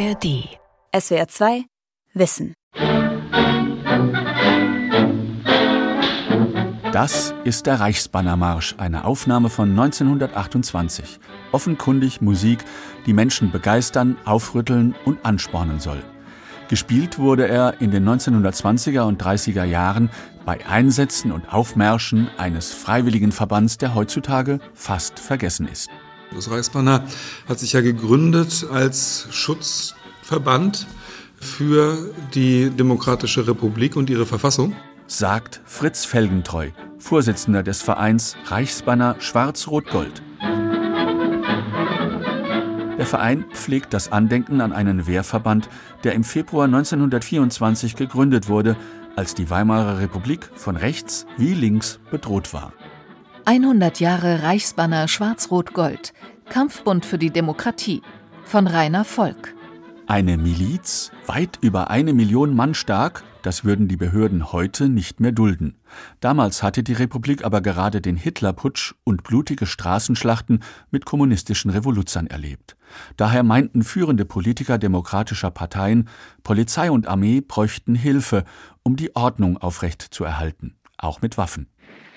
ARD. SWR 2 Wissen. Das ist der Reichsbannermarsch, eine Aufnahme von 1928. Offenkundig Musik, die Menschen begeistern, aufrütteln und anspornen soll. Gespielt wurde er in den 1920er und 30er Jahren bei Einsätzen und Aufmärschen eines freiwilligen Verbands, der heutzutage fast vergessen ist. Das Reichsbanner hat sich ja gegründet als Schutzverband für die Demokratische Republik und ihre Verfassung sagt Fritz Felgentreu, Vorsitzender des Vereins Reichsbanner Schwarz-Rot-Gold. Der Verein pflegt das Andenken an einen Wehrverband, der im Februar 1924 gegründet wurde, als die Weimarer Republik von rechts wie links bedroht war. 100 Jahre Reichsbanner Schwarz-Rot-Gold, Kampfbund für die Demokratie von Rainer Volk. Eine Miliz, weit über eine Million Mann stark, das würden die Behörden heute nicht mehr dulden. Damals hatte die Republik aber gerade den Hitlerputsch und blutige Straßenschlachten mit kommunistischen Revoluzern erlebt. Daher meinten führende Politiker demokratischer Parteien, Polizei und Armee bräuchten Hilfe, um die Ordnung aufrecht zu erhalten, auch mit Waffen.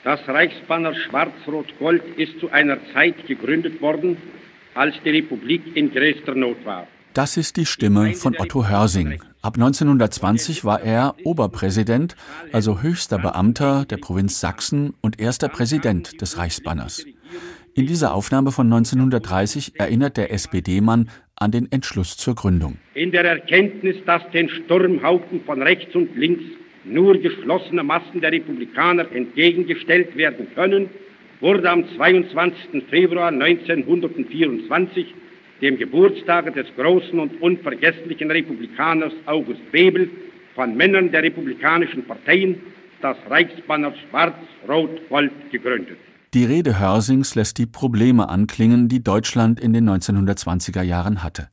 Das Reichsbanner Schwarz-Rot-Gold ist zu einer Zeit gegründet worden, als die Republik in größter Not war. Das ist die Stimme von Otto Hörsing. Ab 1920 war er Oberpräsident, also höchster Beamter der Provinz Sachsen und erster Präsident des Reichsbanners. In dieser Aufnahme von 1930 erinnert der SPD-Mann an den Entschluss zur Gründung. In der Erkenntnis, dass den Sturmhaufen von rechts und links nur geschlossene Massen der Republikaner entgegengestellt werden können, wurde am 22. Februar 1924 dem Geburtstage des großen und unvergesslichen Republikaners August Bebel, von Männern der republikanischen Parteien das Reichsbanner Schwarz-Rot-Gold gegründet. Die Rede Hörsings lässt die Probleme anklingen, die Deutschland in den 1920er Jahren hatte.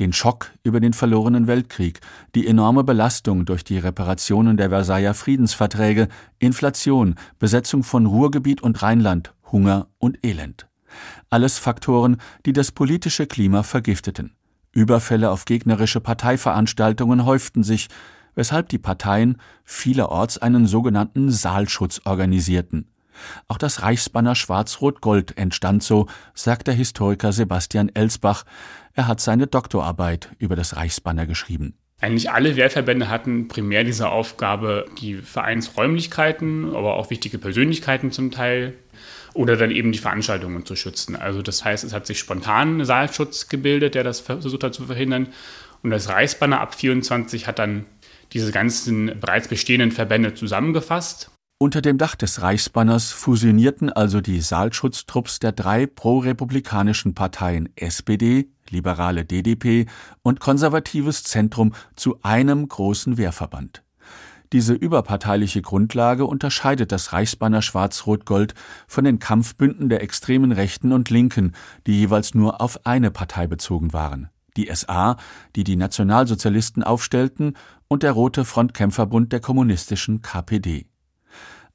Den Schock über den verlorenen Weltkrieg, die enorme Belastung durch die Reparationen der Versailler Friedensverträge, Inflation, Besetzung von Ruhrgebiet und Rheinland, Hunger und Elend. Alles Faktoren, die das politische Klima vergifteten. Überfälle auf gegnerische Parteiveranstaltungen häuften sich, weshalb die Parteien vielerorts einen sogenannten Saalschutz organisierten. Auch das Reichsbanner Schwarz-Rot-Gold entstand so, sagt der Historiker Sebastian Elsbach. Er hat seine Doktorarbeit über das Reichsbanner geschrieben. Eigentlich alle Wehrverbände hatten primär diese Aufgabe, die Vereinsräumlichkeiten, aber auch wichtige Persönlichkeiten zum Teil oder dann eben die Veranstaltungen zu schützen. Also das heißt, es hat sich spontan ein Saalschutz gebildet, der das versucht hat zu verhindern. Und das Reichsbanner ab 24 hat dann diese ganzen bereits bestehenden Verbände zusammengefasst. Unter dem Dach des Reichsbanners fusionierten also die Saalschutztrupps der drei prorepublikanischen Parteien SPD, liberale DDP und konservatives Zentrum zu einem großen Wehrverband. Diese überparteiliche Grundlage unterscheidet das Reichsbanner Schwarz-Rot-Gold von den Kampfbünden der extremen Rechten und Linken, die jeweils nur auf eine Partei bezogen waren. Die SA, die die Nationalsozialisten aufstellten, und der Rote Frontkämpferbund der kommunistischen KPD.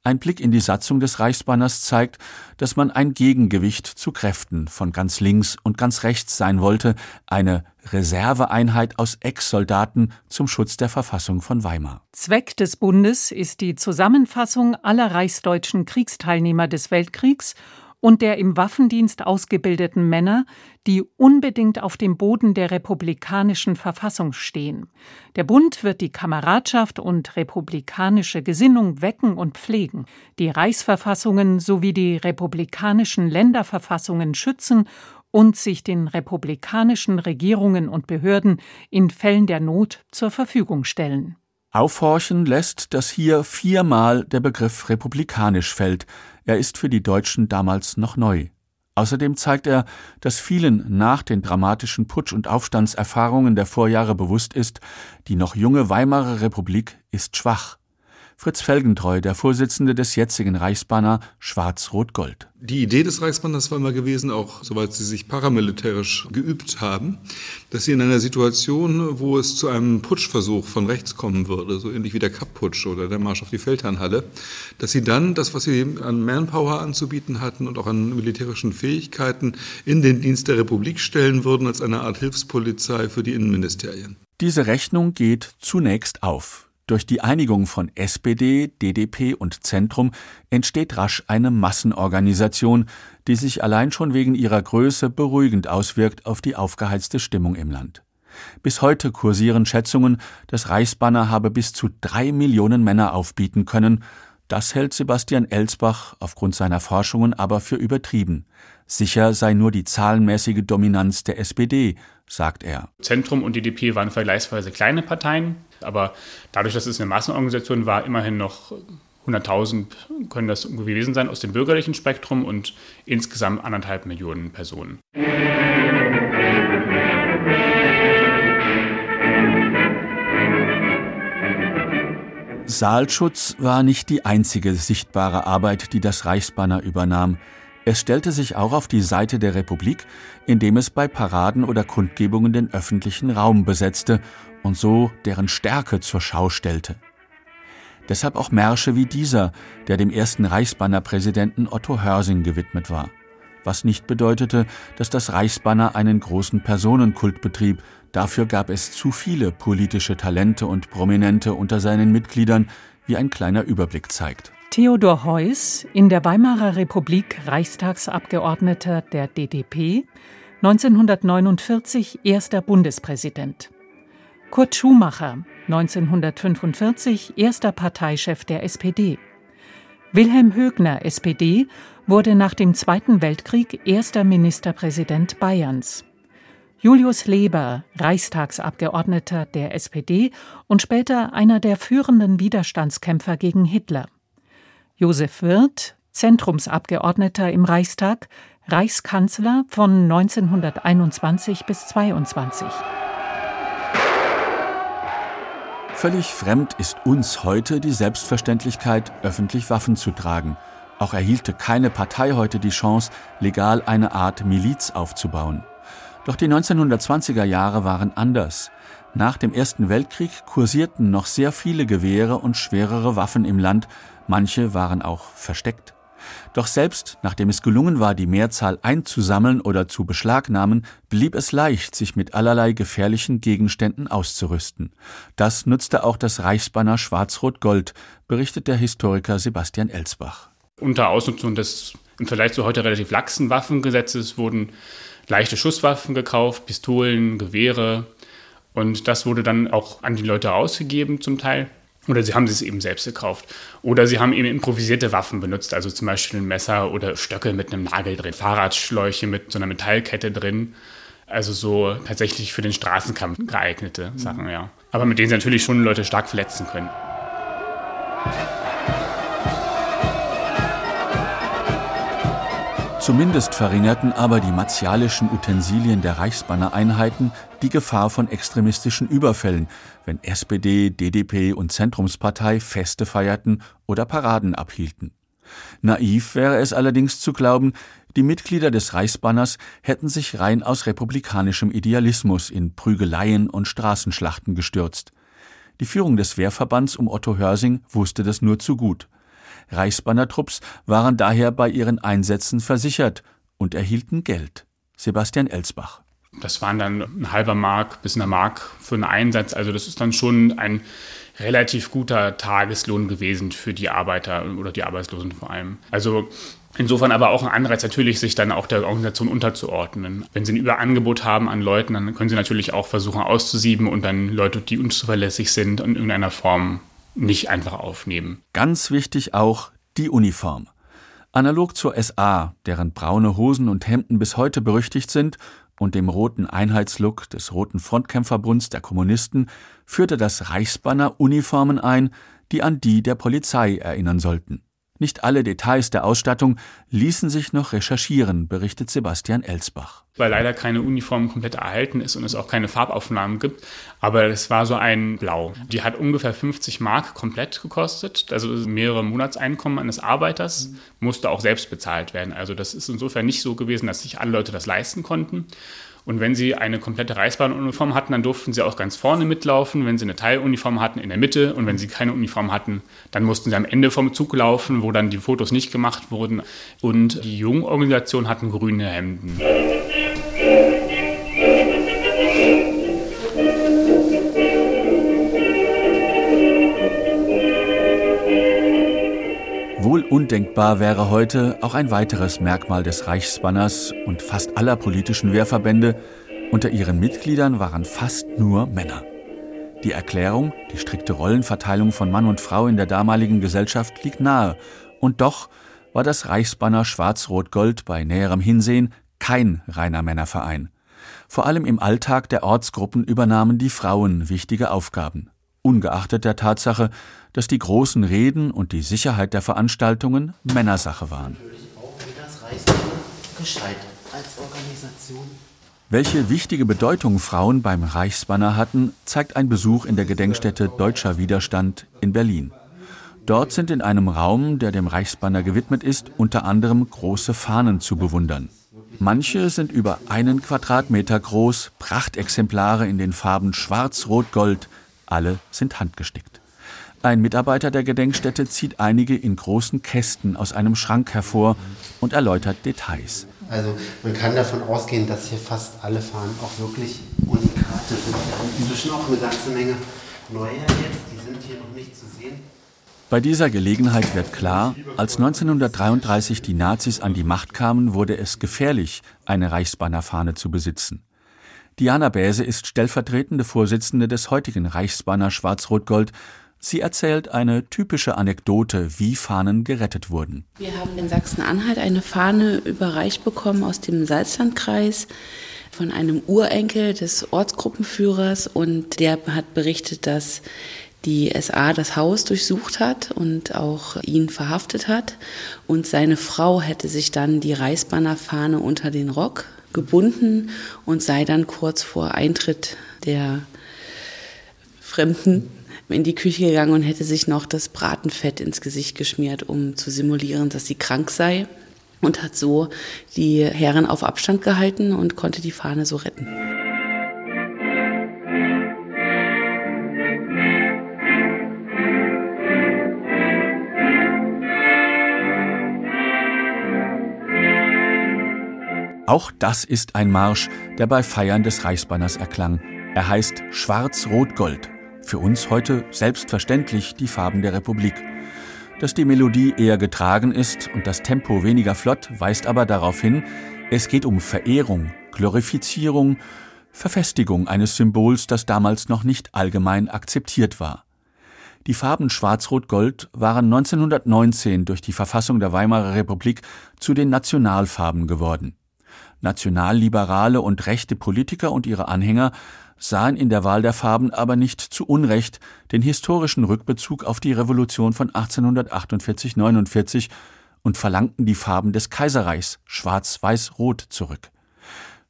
Ein Blick in die Satzung des Reichsbanners zeigt, dass man ein Gegengewicht zu Kräften von ganz links und ganz rechts sein wollte, eine Reserveeinheit aus Ex-Soldaten zum Schutz der Verfassung von Weimar. Zweck des Bundes ist die Zusammenfassung aller reichsdeutschen Kriegsteilnehmer des Weltkriegs und der im Waffendienst ausgebildeten Männer, die unbedingt auf dem Boden der republikanischen Verfassung stehen. Der Bund wird die Kameradschaft und republikanische Gesinnung wecken und pflegen, die Reichsverfassungen sowie die republikanischen Länderverfassungen schützen und sich den republikanischen Regierungen und Behörden in Fällen der Not zur Verfügung stellen. Aufhorchen lässt, dass hier viermal der Begriff republikanisch fällt, er ist für die Deutschen damals noch neu. Außerdem zeigt er, dass vielen nach den dramatischen Putsch- und Aufstandserfahrungen der Vorjahre bewusst ist, die noch junge Weimarer Republik ist schwach. Fritz Felgentreu, der Vorsitzende des jetzigen Reichsbanner Schwarz-Rot-Gold. Die Idee des Reichsbanners war immer gewesen, auch soweit sie sich paramilitärisch geübt haben, dass sie in einer Situation, wo es zu einem Putschversuch von rechts kommen würde, so ähnlich wie der Kapp-Putsch oder der Marsch auf die Feldherrnhalle, dass sie dann das, was sie an Manpower anzubieten hatten und auch an militärischen Fähigkeiten in den Dienst der Republik stellen würden als eine Art Hilfspolizei für die Innenministerien. Diese Rechnung geht zunächst auf. Durch die Einigung von SPD, DDP und Zentrum entsteht rasch eine Massenorganisation, die sich allein schon wegen ihrer Größe beruhigend auswirkt auf die aufgeheizte Stimmung im Land. Bis heute kursieren Schätzungen, das Reichsbanner habe bis zu drei Millionen Männer aufbieten können. Das hält Sebastian Elsbach aufgrund seiner Forschungen aber für übertrieben. Sicher sei nur die zahlenmäßige Dominanz der SPD, sagt er. Zentrum und DDP waren vergleichsweise kleine Parteien, aber dadurch, dass es eine Massenorganisation war, immerhin noch 100.000 können das gewesen sein aus dem bürgerlichen Spektrum und insgesamt anderthalb Millionen Personen. Saalschutz war nicht die einzige sichtbare Arbeit, die das Reichsbanner übernahm. Es stellte sich auch auf die Seite der Republik, indem es bei Paraden oder Kundgebungen den öffentlichen Raum besetzte und so deren Stärke zur Schau stellte. Deshalb auch Märsche wie dieser, der dem ersten Reichsbannerpräsidenten Otto Hörsing gewidmet war. Was nicht bedeutete, dass das Reichsbanner einen großen Personenkult betrieb, dafür gab es zu viele politische Talente und Prominente unter seinen Mitgliedern, wie ein kleiner Überblick zeigt. Theodor Heuss, in der Weimarer Republik Reichstagsabgeordneter der DDP, 1949 erster Bundespräsident. Kurt Schumacher, 1945 erster Parteichef der SPD. Wilhelm Högner, SPD, wurde nach dem Zweiten Weltkrieg erster Ministerpräsident Bayerns. Julius Leber, Reichstagsabgeordneter der SPD und später einer der führenden Widerstandskämpfer gegen Hitler. Josef Wirth, Zentrumsabgeordneter im Reichstag, Reichskanzler von 1921 bis 22. Völlig fremd ist uns heute die Selbstverständlichkeit, öffentlich Waffen zu tragen. Auch erhielte keine Partei heute die Chance, legal eine Art Miliz aufzubauen. Doch die 1920er Jahre waren anders. Nach dem Ersten Weltkrieg kursierten noch sehr viele Gewehre und schwerere Waffen im Land, manche waren auch versteckt. Doch selbst nachdem es gelungen war, die Mehrzahl einzusammeln oder zu beschlagnahmen, blieb es leicht, sich mit allerlei gefährlichen Gegenständen auszurüsten. Das nutzte auch das Reichsbanner Schwarz-Rot-Gold, berichtet der Historiker Sebastian Elsbach. Unter Ausnutzung des im Vergleich zu heute relativ laxen Waffengesetzes wurden leichte Schusswaffen gekauft, Pistolen, Gewehre. Und das wurde dann auch an die Leute ausgegeben zum Teil. Oder sie haben es eben selbst gekauft. Oder sie haben eben improvisierte Waffen benutzt, also zum Beispiel ein Messer oder Stöcke mit einem Nagel drin, Fahrradschläuche mit so einer Metallkette drin. Also so tatsächlich für den Straßenkampf geeignete Sachen, ja. Aber mit denen sie natürlich schon Leute stark verletzen können. Zumindest verringerten aber die martialischen Utensilien der Reichsbannereinheiten die Gefahr von extremistischen Überfällen, wenn SPD, DDP und Zentrumspartei Feste feierten oder Paraden abhielten. Naiv wäre es allerdings zu glauben, die Mitglieder des Reichsbanners hätten sich rein aus republikanischem Idealismus in Prügeleien und Straßenschlachten gestürzt. Die Führung des Wehrverbands um Otto Hörsing wusste das nur zu gut. Reichsbannertrupps waren daher bei ihren Einsätzen versichert und erhielten Geld. Sebastian Elsbach. Das waren dann ein halber Mark bis eine Mark für einen Einsatz. Also das ist dann schon ein relativ guter Tageslohn gewesen für die Arbeiter oder die Arbeitslosen vor allem. Also insofern aber auch ein Anreiz natürlich, sich dann auch der Organisation unterzuordnen. Wenn sie ein Überangebot haben an Leuten, dann können sie natürlich auch versuchen auszusieben und dann Leute, die unzuverlässig sind, in irgendeiner Form nicht einfach aufnehmen. Ganz wichtig auch die Uniform. Analog zur SA, deren braune Hosen und Hemden bis heute berüchtigt sind, und dem roten Einheitslook des Roten Frontkämpferbunds der Kommunisten, führte das Reichsbanner Uniformen ein, die an die der Polizei erinnern sollten. Nicht alle Details der Ausstattung ließen sich noch recherchieren, berichtet Sebastian Elsbach. Weil leider keine Uniform komplett erhalten ist und es auch keine Farbaufnahmen gibt. Aber es war so ein Blau. Die hat ungefähr 50 Mark komplett gekostet. Also mehrere Monatseinkommen eines Arbeiters musste auch selbst bezahlt werden. Also das ist insofern nicht so gewesen, dass sich alle Leute das leisten konnten. Und wenn sie eine komplette Reichsbahnuniform hatten, dann durften sie auch ganz vorne mitlaufen. Wenn sie eine Teiluniform hatten, in der Mitte. Und wenn sie keine Uniform hatten, dann mussten sie am Ende vom Zug laufen, wo dann die Fotos nicht gemacht wurden. Und die Jugendorganisation hatten grüne Hemden. Undenkbar wäre heute auch ein weiteres Merkmal des Reichsbanners und fast aller politischen Wehrverbände, unter ihren Mitgliedern waren fast nur Männer. Die Erklärung, die strikte Rollenverteilung von Mann und Frau in der damaligen Gesellschaft liegt nahe, und doch war das Reichsbanner Schwarz-Rot-Gold bei näherem Hinsehen kein reiner Männerverein. Vor allem im Alltag der Ortsgruppen übernahmen die Frauen wichtige Aufgaben ungeachtet der Tatsache, dass die großen Reden und die Sicherheit der Veranstaltungen Männersache waren. Welche wichtige Bedeutung Frauen beim Reichsbanner hatten, zeigt ein Besuch in der Gedenkstätte Deutscher Widerstand in Berlin. Dort sind in einem Raum, der dem Reichsbanner gewidmet ist, unter anderem große Fahnen zu bewundern. Manche sind über einen Quadratmeter groß, Prachtexemplare in den Farben Schwarz, Rot, Gold, alle sind handgestickt. Ein Mitarbeiter der Gedenkstätte zieht einige in großen Kästen aus einem Schrank hervor und erläutert Details. Also man kann davon ausgehen, dass hier fast alle Fahnen auch wirklich Unikate sind. Wir haben inzwischen auch eine ganze Menge neue jetzt, die sind hier noch nicht zu sehen. Bei dieser Gelegenheit wird klar, als 1933 die Nazis an die Macht kamen, wurde es gefährlich, eine Reichsbannerfahne zu besitzen. Diana Bäse ist stellvertretende Vorsitzende des heutigen Reichsbanner Schwarz-Rot-Gold. Sie erzählt eine typische Anekdote, wie Fahnen gerettet wurden. Wir haben in Sachsen-Anhalt eine Fahne überreicht bekommen aus dem Salzlandkreis von einem Urenkel des Ortsgruppenführers und der hat berichtet, dass die SA das Haus durchsucht hat und auch ihn verhaftet hat. Und seine Frau hätte sich dann die Reichsbannerfahne unter den Rock gebunden und sei dann kurz vor Eintritt der Fremden in die Küche gegangen und hätte sich noch das Bratenfett ins Gesicht geschmiert, um zu simulieren, dass sie krank sei und hat so die Herren auf Abstand gehalten und konnte die Fahne so retten. Auch das ist ein Marsch, der bei Feiern des Reichsbanners erklang. Er heißt Schwarz-Rot-Gold. Für uns heute selbstverständlich die Farben der Republik. Dass die Melodie eher getragen ist und das Tempo weniger flott, weist aber darauf hin, es geht um Verehrung, Glorifizierung, Verfestigung eines Symbols, das damals noch nicht allgemein akzeptiert war. Die Farben Schwarz-Rot-Gold waren 1919 durch die Verfassung der Weimarer Republik zu den Nationalfarben geworden. Nationalliberale und rechte Politiker und ihre Anhänger sahen in der Wahl der Farben aber nicht zu Unrecht den historischen Rückbezug auf die Revolution von 1848-49 und verlangten die Farben des Kaiserreichs schwarz-weiß-rot zurück.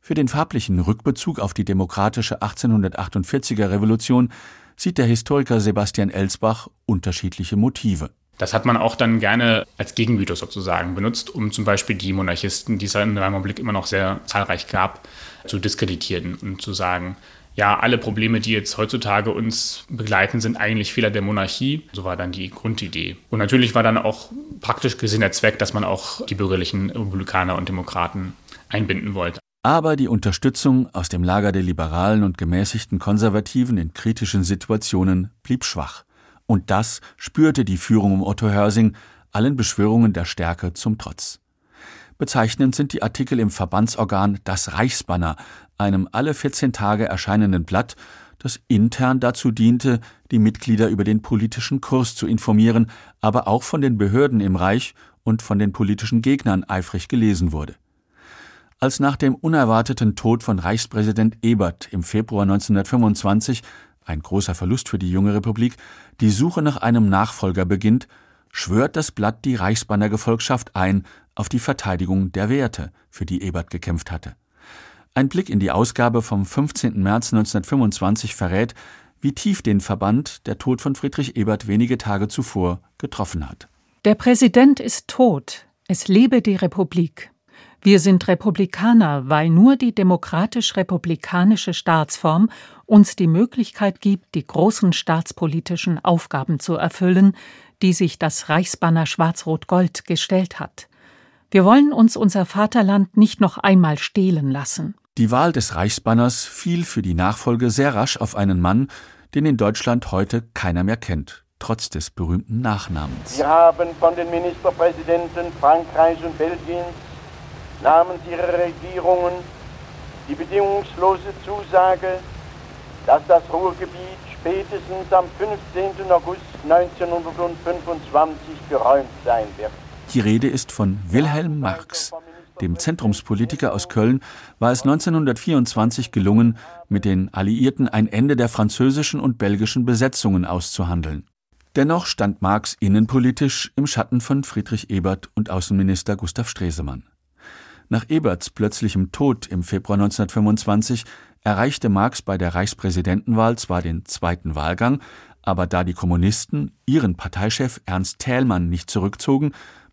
Für den farblichen Rückbezug auf die demokratische 1848er Revolution sieht der Historiker Sebastian Elsbach unterschiedliche Motive. Das hat man auch dann gerne als Gegenmythos sozusagen benutzt, um zum Beispiel die Monarchisten, die es in der Republik immer noch sehr zahlreich gab, zu diskreditieren und zu sagen, ja, alle Probleme, die jetzt heutzutage uns begleiten, sind eigentlich Fehler der Monarchie. So war dann die Grundidee. Und natürlich war dann auch praktisch gesehen der Zweck, dass man auch die bürgerlichen Republikaner und Demokraten einbinden wollte. Aber die Unterstützung aus dem Lager der liberalen und gemäßigten Konservativen in kritischen Situationen blieb schwach. Und das spürte die Führung um Otto Hörsing allen Beschwörungen der Stärke zum Trotz. Bezeichnend sind die Artikel im Verbandsorgan Das Reichsbanner, einem alle 14 Tage erscheinenden Blatt, das intern dazu diente, die Mitglieder über den politischen Kurs zu informieren, aber auch von den Behörden im Reich und von den politischen Gegnern eifrig gelesen wurde. Als nach dem unerwarteten Tod von Reichspräsident Ebert im Februar 1925 ein großer Verlust für die junge Republik, die Suche nach einem Nachfolger beginnt, schwört das Blatt die Reichsbannergefolgschaft ein auf die Verteidigung der Werte, für die Ebert gekämpft hatte. Ein Blick in die Ausgabe vom 15. März 1925 verrät, wie tief den Verband der Tod von Friedrich Ebert wenige Tage zuvor getroffen hat. Der Präsident ist tot. Es lebe die Republik. Wir sind Republikaner, weil nur die demokratisch-republikanische Staatsform uns die Möglichkeit gibt, die großen staatspolitischen Aufgaben zu erfüllen, die sich das Reichsbanner Schwarz-Rot-Gold gestellt hat. Wir wollen uns unser Vaterland nicht noch einmal stehlen lassen. Die Wahl des Reichsbanners fiel für die Nachfolge sehr rasch auf einen Mann, den in Deutschland heute keiner mehr kennt, trotz des berühmten Nachnamens. Wir haben von den Ministerpräsidenten Frankreichs und Belgiens namens ihrer Regierungen die bedingungslose Zusage, dass das Ruhrgebiet spätestens am 15. August 1925 geräumt sein wird. Die Rede ist von Wilhelm Marx. Dem Zentrumspolitiker aus Köln war es 1924 gelungen, mit den Alliierten ein Ende der französischen und belgischen Besetzungen auszuhandeln. Dennoch stand Marx innenpolitisch im Schatten von Friedrich Ebert und Außenminister Gustav Stresemann. Nach Eberts plötzlichem Tod im Februar 1925 erreichte Marx bei der Reichspräsidentenwahl zwar den zweiten Wahlgang, aber da die Kommunisten ihren Parteichef Ernst Thälmann nicht zurückzogen,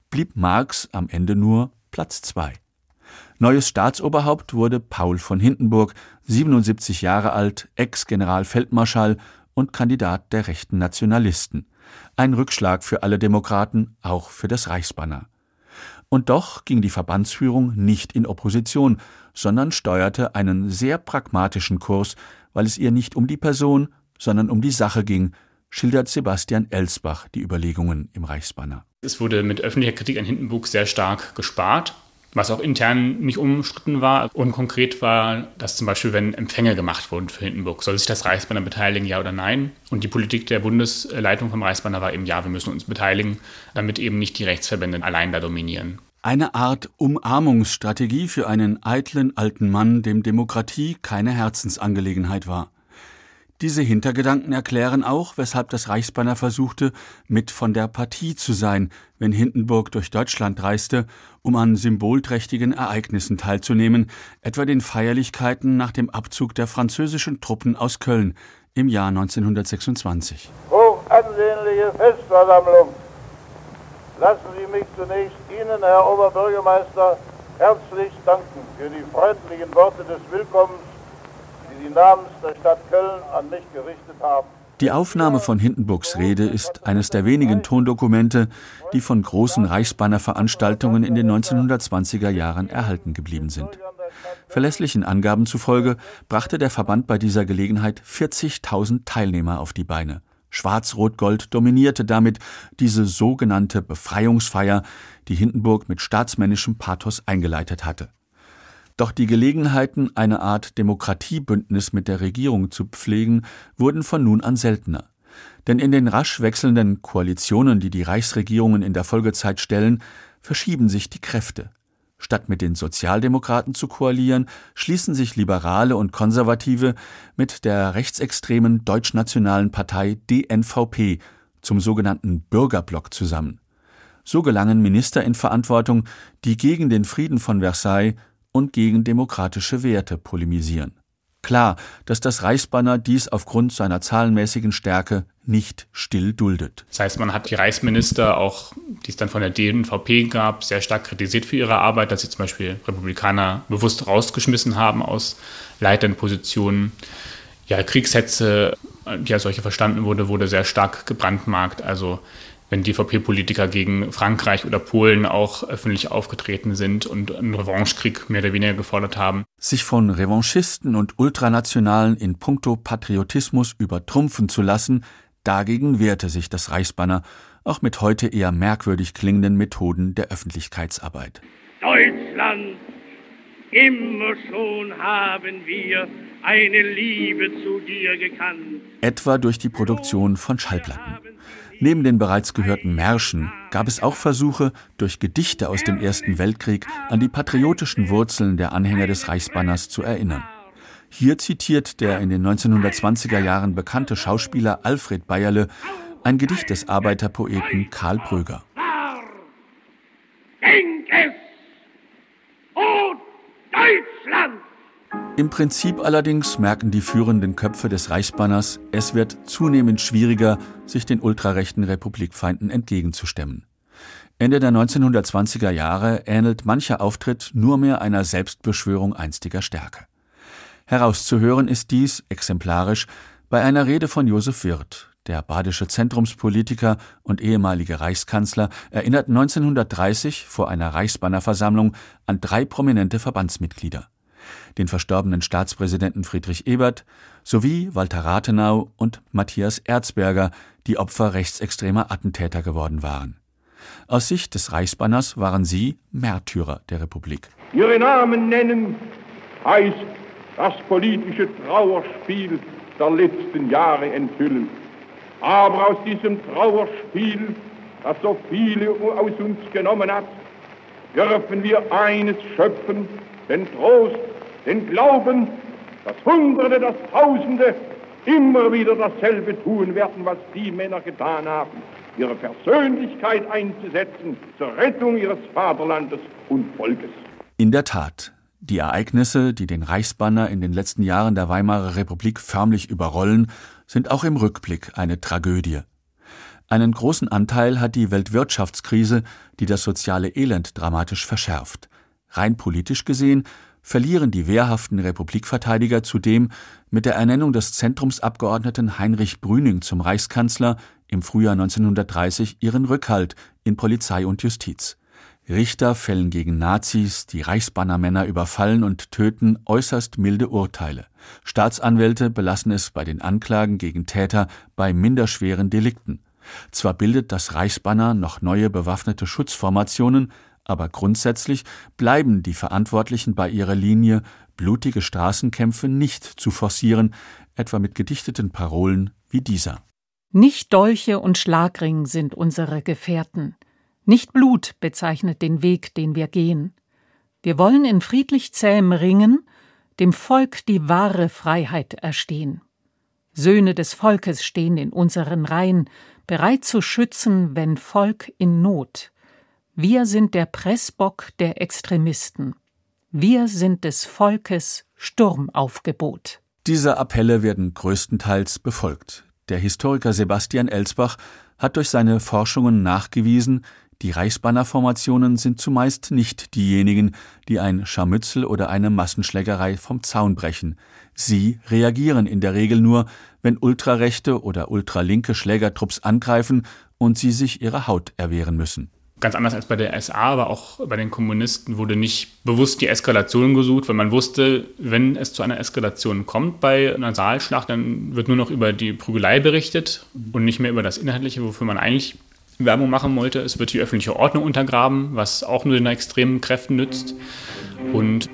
blieb Marx am Ende nur Platz zwei. Neues Staatsoberhaupt wurde Paul von Hindenburg, 77 Jahre alt, Ex-Generalfeldmarschall und Kandidat der rechten Nationalisten. Ein Rückschlag für alle Demokraten, auch für das Reichsbanner. Und doch ging die Verbandsführung nicht in Opposition, sondern steuerte einen sehr pragmatischen Kurs, weil es ihr nicht um die Person, sondern um die Sache ging, schildert Sebastian Elsbach die Überlegungen im Reichsbanner. Es wurde mit öffentlicher Kritik an Hindenburg sehr stark gespart, was auch intern nicht umstritten war. Und konkret war, dass zum Beispiel, wenn Empfänge gemacht wurden für Hindenburg, soll sich das Reichsbanner beteiligen, ja oder nein? Und die Politik der Bundesleitung vom Reichsbanner war eben, ja, wir müssen uns beteiligen, damit eben nicht die Rechtsverbände allein da dominieren. Eine Art Umarmungsstrategie für einen eitlen alten Mann, dem Demokratie keine Herzensangelegenheit war. Diese Hintergedanken erklären auch, weshalb das Reichsbanner versuchte, mit von der Partie zu sein, wenn Hindenburg durch Deutschland reiste, um an symbolträchtigen Ereignissen teilzunehmen, etwa den Feierlichkeiten nach dem Abzug der französischen Truppen aus Köln im Jahr 1926. Hochansehnliche Festversammlung! Lassen Sie mich zunächst Ihnen, Herr Oberbürgermeister, herzlich danken für die freundlichen Worte des Willkommens die namens der Stadt Köln an mich gerichtet haben. Die Aufnahme von Hindenburgs Rede ist eines der wenigen Tondokumente, die von großen Reichsbanner-Veranstaltungen in den 1920er Jahren erhalten geblieben sind. Verlässlichen Angaben zufolge brachte der Verband bei dieser Gelegenheit 40.000 Teilnehmer auf die Beine. Schwarz-Rot-Gold dominierte damit diese sogenannte Befreiungsfeier, die Hindenburg mit staatsmännischem Pathos eingeleitet hatte. Doch die Gelegenheiten, eine Art Demokratiebündnis mit der Regierung zu pflegen, wurden von nun an seltener. Denn in den rasch wechselnden Koalitionen, die die Reichsregierungen in der Folgezeit stellen, verschieben sich die Kräfte. Statt mit den Sozialdemokraten zu koalieren, schließen sich Liberale und Konservative mit der rechtsextremen deutschnationalen Partei DNVP zum sogenannten Bürgerblock zusammen. So gelangen Minister in Verantwortung, die gegen den Frieden von Versailles und gegen demokratische Werte polemisieren. Klar, dass das Reichsbanner dies aufgrund seiner zahlenmäßigen Stärke nicht still duldet. Das heißt, man hat die Reichsminister, auch die es dann von der DNVP gab, sehr stark kritisiert für ihre Arbeit, dass sie zum Beispiel Republikaner bewusst rausgeschmissen haben aus leitenden Positionen. Ja, Kriegshetze, die als solche verstanden wurde, wurde sehr stark gebrandmarkt. Also wenn DVP-Politiker gegen Frankreich oder Polen auch öffentlich aufgetreten sind und einen Revanchekrieg mehr oder weniger gefordert haben. Sich von Revanchisten und Ultranationalen in puncto Patriotismus übertrumpfen zu lassen, dagegen wehrte sich das Reichsbanner, auch mit heute eher merkwürdig klingenden Methoden der Öffentlichkeitsarbeit. Deutschland, immer schon haben wir eine Liebe zu dir gekannt. Etwa durch die Produktion von Schallplatten. Neben den bereits gehörten Märschen gab es auch Versuche, durch Gedichte aus dem Ersten Weltkrieg an die patriotischen Wurzeln der Anhänger des Reichsbanners zu erinnern. Hier zitiert der in den 1920er Jahren bekannte Schauspieler Alfred Bayerle ein Gedicht des Arbeiterpoeten Karl Bröger. Denk es! O Deutschland! Im Prinzip allerdings merken die führenden Köpfe des Reichsbanners, es wird zunehmend schwieriger, sich den ultrarechten Republikfeinden entgegenzustemmen. Ende der 1920er Jahre ähnelt mancher Auftritt nur mehr einer Selbstbeschwörung einstiger Stärke. Herauszuhören ist dies, exemplarisch, bei einer Rede von Josef Wirth. Der badische Zentrumspolitiker und ehemalige Reichskanzler erinnert 1930 vor einer Reichsbannerversammlung an drei prominente Verbandsmitglieder. Den verstorbenen Staatspräsidenten Friedrich Ebert sowie Walter Rathenau und Matthias Erzberger, die Opfer rechtsextremer Attentäter geworden waren. Aus Sicht des Reichsbanners waren sie Märtyrer der Republik. Ihre Namen nennen heißt das politische Trauerspiel der letzten Jahre enthüllen. Aber aus diesem Trauerspiel, das so viele aus uns genommen hat, dürfen wir eines schöpfen, den Trost, den Glauben, dass Hunderte, dass Tausende immer wieder dasselbe tun werden, was die Männer getan haben, ihre Persönlichkeit einzusetzen zur Rettung ihres Vaterlandes und Volkes. In der Tat, die Ereignisse, die den Reichsbanner in den letzten Jahren der Weimarer Republik förmlich überrollen, sind auch im Rückblick eine Tragödie. Einen großen Anteil hat die Weltwirtschaftskrise, die das soziale Elend dramatisch verschärft. Rein politisch gesehen verlieren die wehrhaften Republikverteidiger zudem mit der Ernennung des Zentrumsabgeordneten Heinrich Brüning zum Reichskanzler im Frühjahr 1930 ihren Rückhalt in Polizei und Justiz. Richter fällen gegen Nazis, die Reichsbannermänner überfallen und töten, äußerst milde Urteile. Staatsanwälte belassen es bei den Anklagen gegen Täter bei minderschweren Delikten. Zwar bildet das Reichsbanner noch neue bewaffnete Schutzformationen, aber grundsätzlich bleiben die Verantwortlichen bei ihrer Linie, blutige Straßenkämpfe nicht zu forcieren, etwa mit gedichteten Parolen wie dieser. Nicht Dolche und Schlagring sind unsere Gefährten. Nicht Blut bezeichnet den Weg, den wir gehen. Wir wollen in friedlich zähem Ringen dem Volk die wahre Freiheit erstehen. Söhne des Volkes stehen in unseren Reihen, bereit zu schützen, wenn Volk in Not. Wir sind der Pressbock der Extremisten. Wir sind des Volkes Sturmaufgebot. Diese Appelle werden größtenteils befolgt. Der Historiker Sebastian Elsbach hat durch seine Forschungen nachgewiesen, die Reichsbannerformationen sind zumeist nicht diejenigen, die ein Scharmützel oder eine Massenschlägerei vom Zaun brechen. Sie reagieren in der Regel nur, wenn ultrarechte oder ultralinke Schlägertrupps angreifen und sie sich ihrer Haut erwehren müssen. Ganz anders als bei der SA, aber auch bei den Kommunisten wurde nicht bewusst die Eskalation gesucht, weil man wusste, wenn es zu einer Eskalation kommt bei einer Saalschlacht, dann wird nur noch über die Prügelei berichtet und nicht mehr über das Inhaltliche, wofür man eigentlich Werbung machen wollte. Es wird die öffentliche Ordnung untergraben, was auch nur den extremen Kräften nützt. Und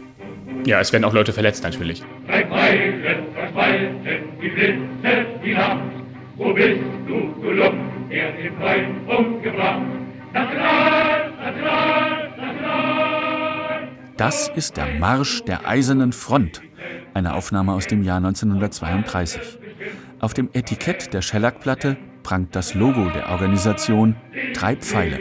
ja, es werden auch Leute verletzt natürlich. Drei Meilen verschwalten, die Blitze, die Nacht. Wo bist du, du Lump, der den Freund umgebracht? Das ist der Marsch der Eisernen Front, eine Aufnahme aus dem Jahr 1932. Auf dem Etikett der Schellackplatte prangt das Logo der Organisation Drei Pfeile.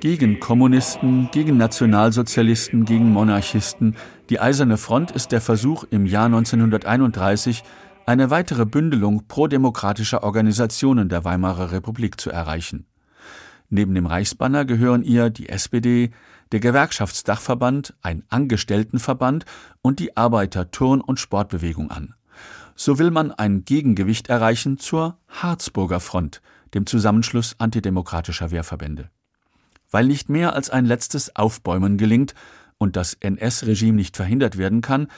Gegen Kommunisten, gegen Nationalsozialisten, gegen Monarchisten, die Eiserne Front ist der Versuch im Jahr 1931, eine weitere Bündelung prodemokratischer Organisationen der Weimarer Republik zu erreichen. Neben dem Reichsbanner gehören ihr die SPD, der Gewerkschaftsdachverband, ein Angestelltenverband und die Arbeiter-, Turn- und Sportbewegung an. So will man ein Gegengewicht erreichen zur Harzburger Front, dem Zusammenschluss antidemokratischer Wehrverbände. Weil nicht mehr als ein letztes Aufbäumen gelingt und das NS-Regime nicht verhindert werden kann,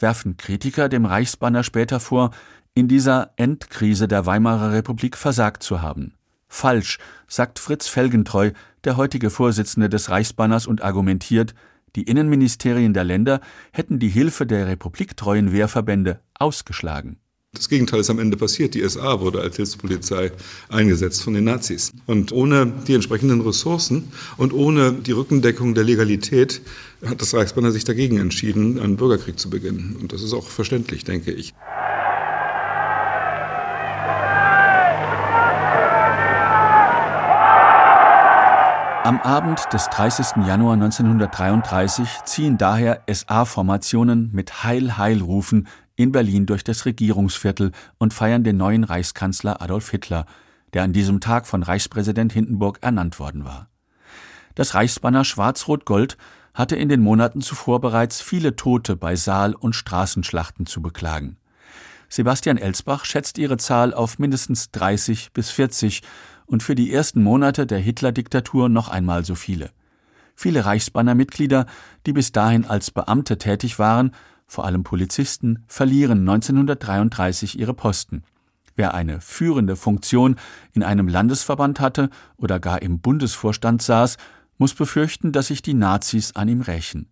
werfen Kritiker dem Reichsbanner später vor, in dieser Endkrise der Weimarer Republik versagt zu haben. Falsch, sagt Fritz Felgentreu, der heutige Vorsitzende des Reichsbanners und argumentiert, die Innenministerien der Länder hätten die Hilfe der republiktreuen Wehrverbände ausgeschlagen. Das Gegenteil ist am Ende passiert. Die SA wurde als Hilfspolizei eingesetzt von den Nazis. Und ohne die entsprechenden Ressourcen und ohne die Rückendeckung der Legalität hat das Reichsbanner sich dagegen entschieden, einen Bürgerkrieg zu beginnen. Und das ist auch verständlich, denke ich. Am Abend des 30. Januar 1933 ziehen daher SA-Formationen mit Heil, Heil rufen in Berlin durch das Regierungsviertel und feiern den neuen Reichskanzler Adolf Hitler, der an diesem Tag von Reichspräsident Hindenburg ernannt worden war. Das Reichsbanner Schwarz-Rot-Gold hatte in den Monaten zuvor bereits viele Tote bei Saal- und Straßenschlachten zu beklagen. Sebastian Elsbach schätzt ihre Zahl auf mindestens 30 bis 40 und für die ersten Monate der Hitler-Diktatur noch einmal so viele. Viele Reichsbanner-Mitglieder, die bis dahin als Beamte tätig waren, vor allem Polizisten, verlieren 1933 ihre Posten. Wer eine führende Funktion in einem Landesverband hatte oder gar im Bundesvorstand saß, muss befürchten, dass sich die Nazis an ihm rächen.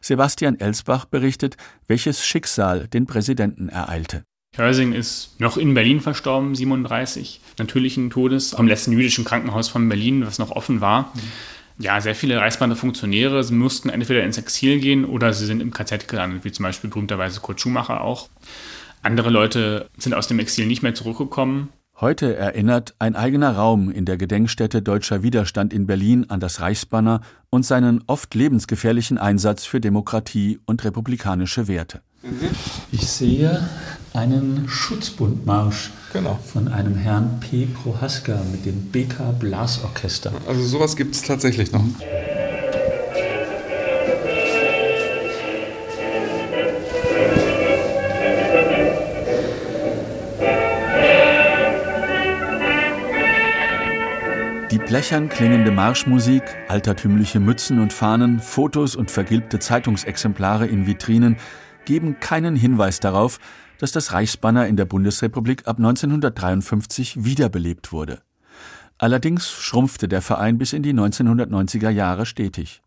Sebastian Elsbach berichtet, welches Schicksal den Präsidenten ereilte. Hörsing ist noch in Berlin verstorben, 37, natürlichen Todes, am letzten jüdischen Krankenhaus von Berlin, was noch offen war. Ja, sehr viele Reichsbander Funktionäre mussten entweder ins Exil gehen oder sie sind im KZ gelandet, wie zum Beispiel berühmterweise Kurt Schumacher auch. Andere Leute sind aus dem Exil nicht mehr zurückgekommen. Heute erinnert ein eigener Raum in der Gedenkstätte Deutscher Widerstand in Berlin an das Reichsbanner und seinen oft lebensgefährlichen Einsatz für Demokratie und republikanische Werte. Ich sehe einen Schutzbundmarsch genau. von einem Herrn P. Prohaska mit dem BK Blasorchester. Also sowas gibt es tatsächlich noch. Die blechern klingende Marschmusik, altertümliche Mützen und Fahnen, Fotos und vergilbte Zeitungsexemplare in Vitrinen geben keinen Hinweis darauf, dass das Reichsbanner in der Bundesrepublik ab 1953 wiederbelebt wurde. Allerdings schrumpfte der Verein bis in die 1990er Jahre stetig.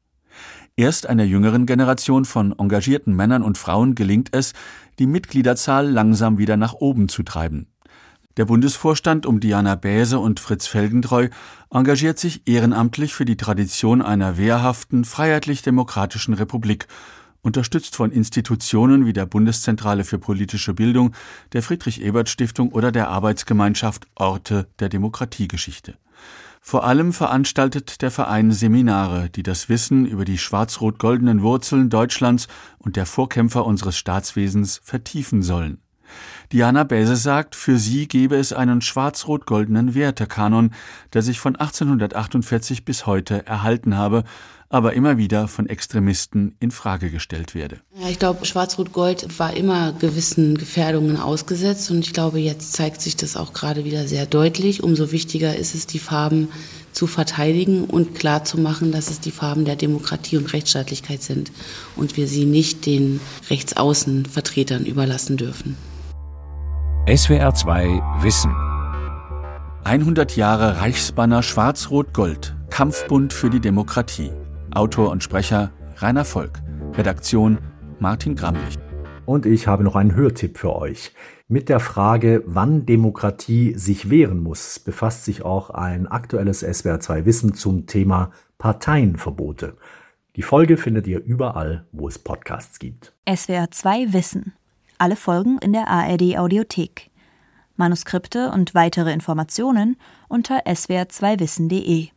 Erst einer jüngeren Generation von engagierten Männern und Frauen gelingt es, die Mitgliederzahl langsam wieder nach oben zu treiben. Der Bundesvorstand um Diana Bäse und Fritz Felgentreu engagiert sich ehrenamtlich für die Tradition einer wehrhaften, freiheitlich-demokratischen Republik unterstützt von Institutionen wie der Bundeszentrale für politische Bildung, der Friedrich-Ebert-Stiftung oder der Arbeitsgemeinschaft Orte der Demokratiegeschichte. Vor allem veranstaltet der Verein Seminare, die das Wissen über die schwarz-rot-goldenen Wurzeln Deutschlands und der Vorkämpfer unseres Staatswesens vertiefen sollen. Diana Bäse sagt, für sie gebe es einen schwarz-rot-goldenen Wertekanon, der sich von 1848 bis heute erhalten habe aber immer wieder von Extremisten in Frage gestellt werde. Ja, ich glaube, Schwarz-Rot-Gold war immer gewissen Gefährdungen ausgesetzt und ich glaube, jetzt zeigt sich das auch gerade wieder sehr deutlich. Umso wichtiger ist es, die Farben zu verteidigen und klar zu machen, dass es die Farben der Demokratie und Rechtsstaatlichkeit sind und wir sie nicht den Rechtsaußenvertretern überlassen dürfen. SWR 2 Wissen 100 Jahre Reichsbanner Schwarz-Rot-Gold Kampfbund für die Demokratie Autor und Sprecher Rainer Volk. Redaktion Martin Gramlich. Und ich habe noch einen Hörtipp für euch. Mit der Frage, wann Demokratie sich wehren muss, befasst sich auch ein aktuelles SWR2 Wissen zum Thema Parteienverbote. Die Folge findet ihr überall, wo es Podcasts gibt. SWR2 Wissen. Alle Folgen in der ARD Audiothek. Manuskripte und weitere Informationen unter swr2wissen.de.